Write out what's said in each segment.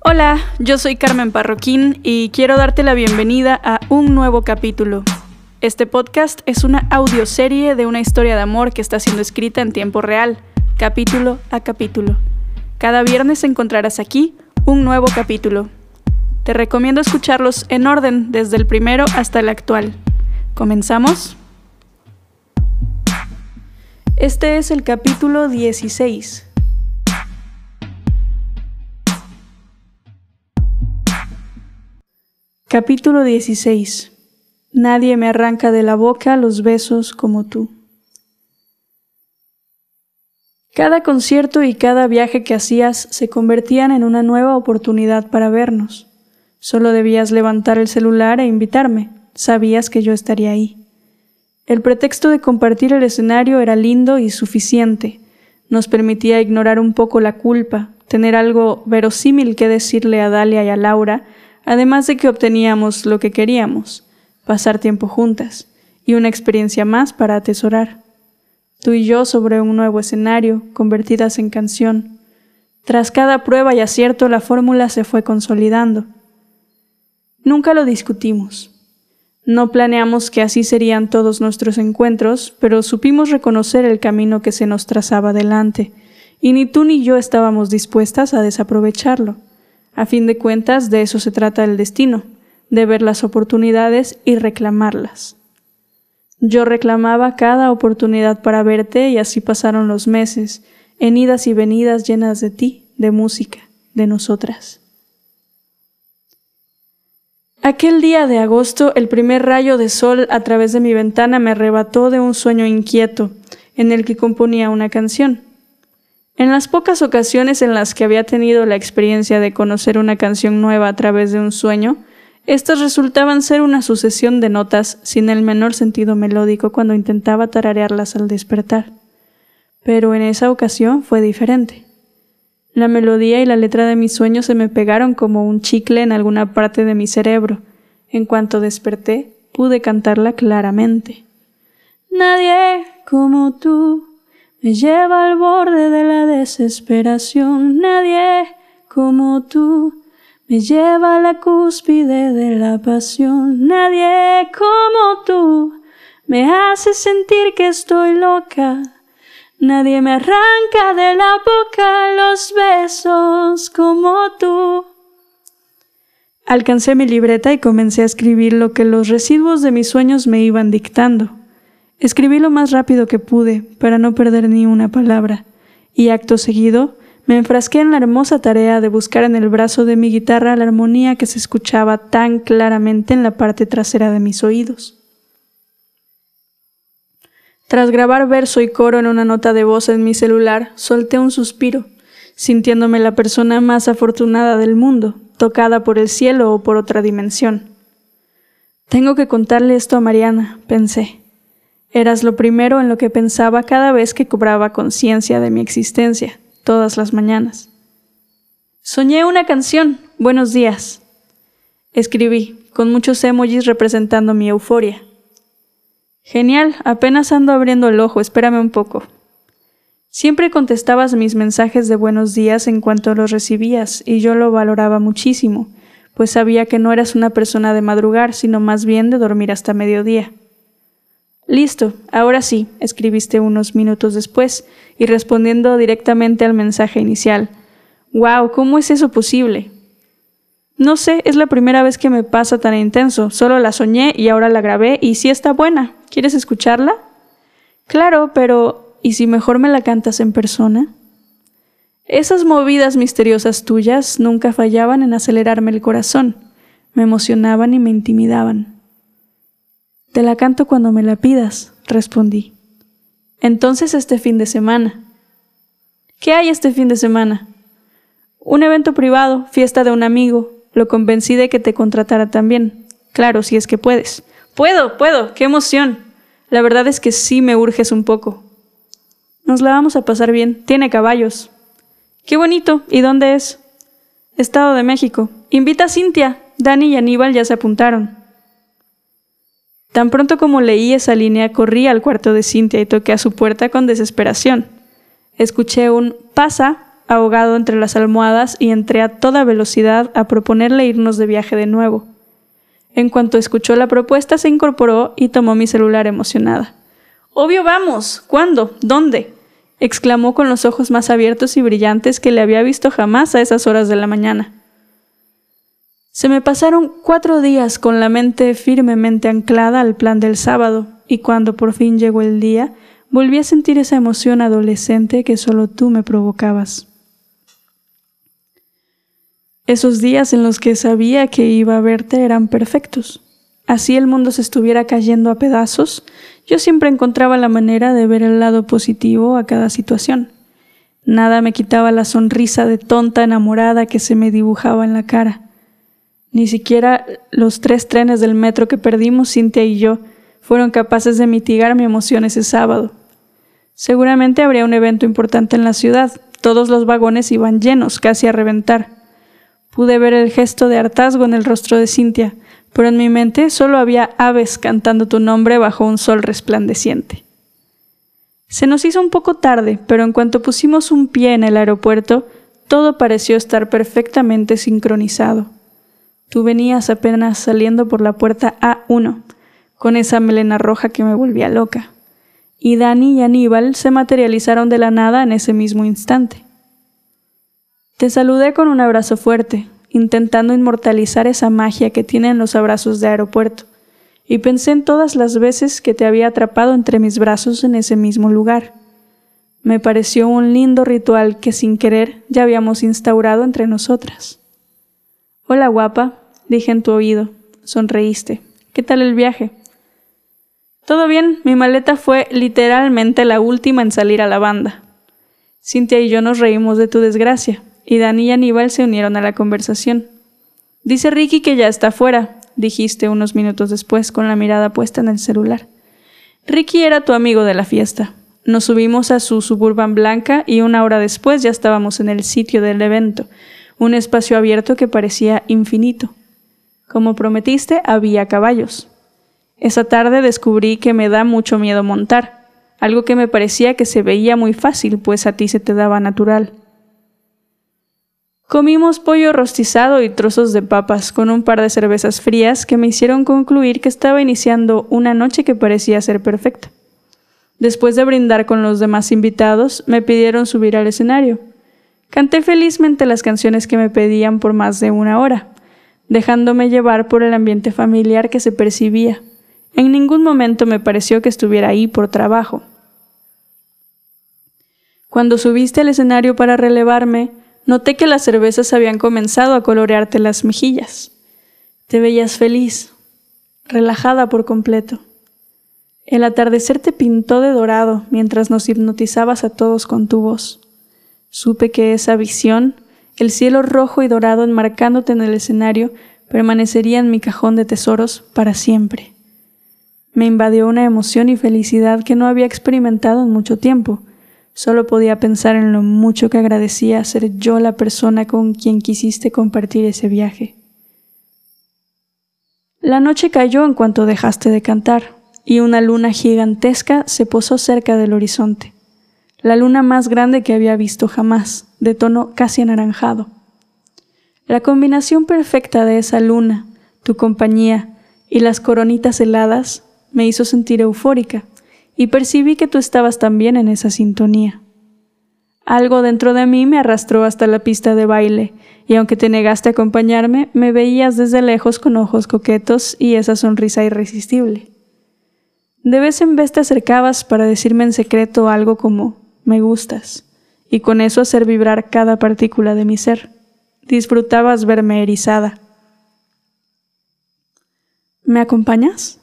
Hola, yo soy Carmen Parroquín y quiero darte la bienvenida a un nuevo capítulo. Este podcast es una audioserie de una historia de amor que está siendo escrita en tiempo real, capítulo a capítulo. Cada viernes encontrarás aquí un nuevo capítulo. Te recomiendo escucharlos en orden desde el primero hasta el actual. ¿Comenzamos? Este es el capítulo 16. Capítulo 16. Nadie me arranca de la boca los besos como tú. Cada concierto y cada viaje que hacías se convertían en una nueva oportunidad para vernos. Solo debías levantar el celular e invitarme. Sabías que yo estaría ahí. El pretexto de compartir el escenario era lindo y suficiente. Nos permitía ignorar un poco la culpa, tener algo verosímil que decirle a Dalia y a Laura, además de que obteníamos lo que queríamos, pasar tiempo juntas, y una experiencia más para atesorar. Tú y yo sobre un nuevo escenario, convertidas en canción. Tras cada prueba y acierto la fórmula se fue consolidando. Nunca lo discutimos. No planeamos que así serían todos nuestros encuentros, pero supimos reconocer el camino que se nos trazaba delante, y ni tú ni yo estábamos dispuestas a desaprovecharlo. A fin de cuentas, de eso se trata el destino, de ver las oportunidades y reclamarlas. Yo reclamaba cada oportunidad para verte y así pasaron los meses, en idas y venidas llenas de ti, de música, de nosotras. Aquel día de agosto, el primer rayo de sol a través de mi ventana me arrebató de un sueño inquieto, en el que componía una canción. En las pocas ocasiones en las que había tenido la experiencia de conocer una canción nueva a través de un sueño, estas resultaban ser una sucesión de notas sin el menor sentido melódico cuando intentaba tararearlas al despertar. Pero en esa ocasión fue diferente. La melodía y la letra de mis sueños se me pegaron como un chicle en alguna parte de mi cerebro. En cuanto desperté, pude cantarla claramente. Nadie como tú me lleva al borde de la desesperación. Nadie como tú me lleva a la cúspide de la pasión. Nadie como tú me hace sentir que estoy loca. Nadie me arranca de la boca los besos como tú. Alcancé mi libreta y comencé a escribir lo que los residuos de mis sueños me iban dictando. Escribí lo más rápido que pude, para no perder ni una palabra, y acto seguido me enfrasqué en la hermosa tarea de buscar en el brazo de mi guitarra la armonía que se escuchaba tan claramente en la parte trasera de mis oídos. Tras grabar verso y coro en una nota de voz en mi celular, solté un suspiro, sintiéndome la persona más afortunada del mundo, tocada por el cielo o por otra dimensión. Tengo que contarle esto a Mariana, pensé. Eras lo primero en lo que pensaba cada vez que cobraba conciencia de mi existencia, todas las mañanas. Soñé una canción, buenos días. Escribí, con muchos emojis representando mi euforia. Genial, apenas ando abriendo el ojo, espérame un poco. Siempre contestabas mis mensajes de buenos días en cuanto los recibías, y yo lo valoraba muchísimo, pues sabía que no eras una persona de madrugar, sino más bien de dormir hasta mediodía. Listo, ahora sí, escribiste unos minutos después, y respondiendo directamente al mensaje inicial. ¡Wow! ¿Cómo es eso posible? No sé, es la primera vez que me pasa tan intenso. Solo la soñé y ahora la grabé y sí está buena. ¿Quieres escucharla? Claro, pero ¿y si mejor me la cantas en persona? Esas movidas misteriosas tuyas nunca fallaban en acelerarme el corazón. Me emocionaban y me intimidaban. Te la canto cuando me la pidas, respondí. Entonces este fin de semana. ¿Qué hay este fin de semana? Un evento privado, fiesta de un amigo. Lo convencí de que te contratara también. Claro, si es que puedes. Puedo, puedo, qué emoción. La verdad es que sí me urges un poco. Nos la vamos a pasar bien. Tiene caballos. Qué bonito. ¿Y dónde es? Estado de México. Invita a Cintia. Dani y Aníbal ya se apuntaron. Tan pronto como leí esa línea, corrí al cuarto de Cintia y toqué a su puerta con desesperación. Escuché un pasa ahogado entre las almohadas, y entré a toda velocidad a proponerle irnos de viaje de nuevo. En cuanto escuchó la propuesta, se incorporó y tomó mi celular emocionada. Obvio vamos. ¿Cuándo? ¿Dónde? exclamó con los ojos más abiertos y brillantes que le había visto jamás a esas horas de la mañana. Se me pasaron cuatro días con la mente firmemente anclada al plan del sábado, y cuando por fin llegó el día, volví a sentir esa emoción adolescente que solo tú me provocabas. Esos días en los que sabía que iba a verte eran perfectos. Así el mundo se estuviera cayendo a pedazos, yo siempre encontraba la manera de ver el lado positivo a cada situación. Nada me quitaba la sonrisa de tonta enamorada que se me dibujaba en la cara. Ni siquiera los tres trenes del metro que perdimos, Cintia y yo, fueron capaces de mitigar mi emoción ese sábado. Seguramente habría un evento importante en la ciudad. Todos los vagones iban llenos, casi a reventar. Pude ver el gesto de hartazgo en el rostro de Cintia, pero en mi mente solo había aves cantando tu nombre bajo un sol resplandeciente. Se nos hizo un poco tarde, pero en cuanto pusimos un pie en el aeropuerto, todo pareció estar perfectamente sincronizado. Tú venías apenas saliendo por la puerta A1, con esa melena roja que me volvía loca, y Dani y Aníbal se materializaron de la nada en ese mismo instante. Te saludé con un abrazo fuerte, intentando inmortalizar esa magia que tienen los abrazos de aeropuerto, y pensé en todas las veces que te había atrapado entre mis brazos en ese mismo lugar. Me pareció un lindo ritual que sin querer ya habíamos instaurado entre nosotras. Hola guapa, dije en tu oído. Sonreíste. ¿Qué tal el viaje? Todo bien, mi maleta fue literalmente la última en salir a la banda. Cintia y yo nos reímos de tu desgracia, y Dani y Aníbal se unieron a la conversación. Dice Ricky que ya está fuera, dijiste unos minutos después con la mirada puesta en el celular. Ricky era tu amigo de la fiesta. Nos subimos a su suburban blanca y una hora después ya estábamos en el sitio del evento, un espacio abierto que parecía infinito. Como prometiste, había caballos. Esa tarde descubrí que me da mucho miedo montar, algo que me parecía que se veía muy fácil, pues a ti se te daba natural. Comimos pollo rostizado y trozos de papas con un par de cervezas frías que me hicieron concluir que estaba iniciando una noche que parecía ser perfecta. Después de brindar con los demás invitados, me pidieron subir al escenario. Canté felizmente las canciones que me pedían por más de una hora, dejándome llevar por el ambiente familiar que se percibía. En ningún momento me pareció que estuviera ahí por trabajo. Cuando subiste al escenario para relevarme, Noté que las cervezas habían comenzado a colorearte las mejillas. Te veías feliz, relajada por completo. El atardecer te pintó de dorado mientras nos hipnotizabas a todos con tu voz. Supe que esa visión, el cielo rojo y dorado enmarcándote en el escenario, permanecería en mi cajón de tesoros para siempre. Me invadió una emoción y felicidad que no había experimentado en mucho tiempo, Solo podía pensar en lo mucho que agradecía ser yo la persona con quien quisiste compartir ese viaje. La noche cayó en cuanto dejaste de cantar, y una luna gigantesca se posó cerca del horizonte, la luna más grande que había visto jamás, de tono casi anaranjado. La combinación perfecta de esa luna, tu compañía y las coronitas heladas me hizo sentir eufórica, y percibí que tú estabas también en esa sintonía. Algo dentro de mí me arrastró hasta la pista de baile, y aunque te negaste a acompañarme, me veías desde lejos con ojos coquetos y esa sonrisa irresistible. De vez en vez te acercabas para decirme en secreto algo como me gustas, y con eso hacer vibrar cada partícula de mi ser. Disfrutabas verme erizada. ¿Me acompañas?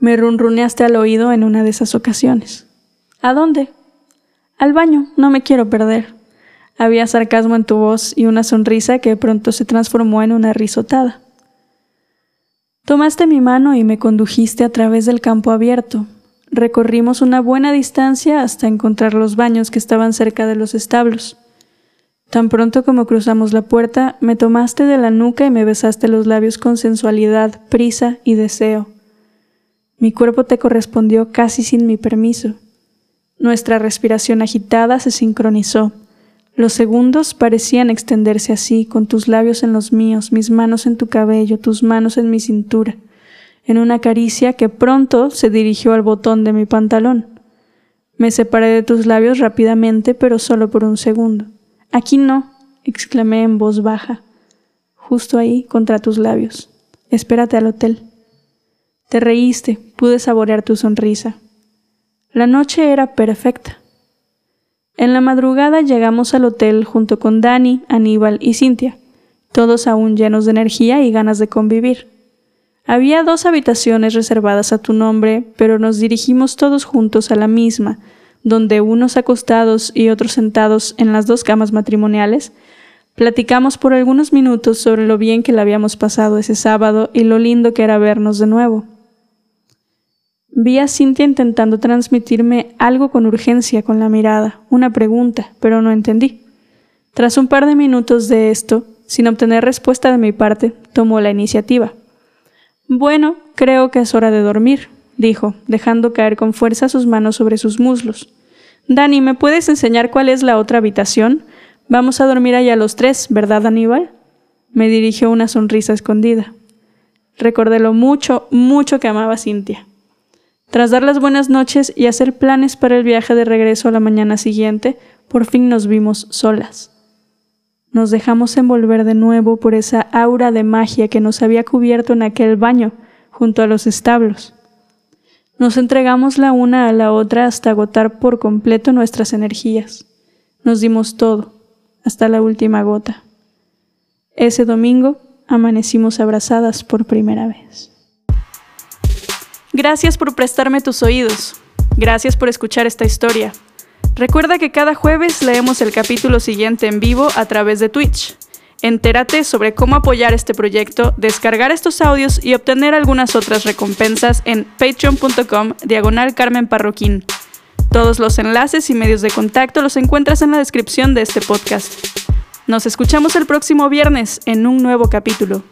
Me runruneaste al oído en una de esas ocasiones. ¿A dónde? Al baño, no me quiero perder. Había sarcasmo en tu voz y una sonrisa que pronto se transformó en una risotada. Tomaste mi mano y me condujiste a través del campo abierto. Recorrimos una buena distancia hasta encontrar los baños que estaban cerca de los establos. Tan pronto como cruzamos la puerta, me tomaste de la nuca y me besaste los labios con sensualidad, prisa y deseo. Mi cuerpo te correspondió casi sin mi permiso. Nuestra respiración agitada se sincronizó. Los segundos parecían extenderse así, con tus labios en los míos, mis manos en tu cabello, tus manos en mi cintura, en una caricia que pronto se dirigió al botón de mi pantalón. Me separé de tus labios rápidamente, pero solo por un segundo. Aquí no, exclamé en voz baja, justo ahí, contra tus labios. Espérate al hotel. Te reíste, pude saborear tu sonrisa. La noche era perfecta. En la madrugada llegamos al hotel junto con Dani, Aníbal y Cintia, todos aún llenos de energía y ganas de convivir. Había dos habitaciones reservadas a tu nombre, pero nos dirigimos todos juntos a la misma, donde unos acostados y otros sentados en las dos camas matrimoniales, platicamos por algunos minutos sobre lo bien que le habíamos pasado ese sábado y lo lindo que era vernos de nuevo. Vi a Cintia intentando transmitirme algo con urgencia con la mirada, una pregunta, pero no entendí. Tras un par de minutos de esto, sin obtener respuesta de mi parte, tomó la iniciativa. Bueno, creo que es hora de dormir, dijo, dejando caer con fuerza sus manos sobre sus muslos. Dani, ¿me puedes enseñar cuál es la otra habitación? Vamos a dormir allá los tres, ¿verdad, Aníbal? Me dirigió una sonrisa escondida. Recordé lo mucho, mucho que amaba a Cintia. Tras dar las buenas noches y hacer planes para el viaje de regreso a la mañana siguiente, por fin nos vimos solas. Nos dejamos envolver de nuevo por esa aura de magia que nos había cubierto en aquel baño, junto a los establos. Nos entregamos la una a la otra hasta agotar por completo nuestras energías. Nos dimos todo, hasta la última gota. Ese domingo amanecimos abrazadas por primera vez. Gracias por prestarme tus oídos. Gracias por escuchar esta historia. Recuerda que cada jueves leemos el capítulo siguiente en vivo a través de Twitch. Entérate sobre cómo apoyar este proyecto, descargar estos audios y obtener algunas otras recompensas en patreon.com diagonal Carmen Parroquín. Todos los enlaces y medios de contacto los encuentras en la descripción de este podcast. Nos escuchamos el próximo viernes en un nuevo capítulo.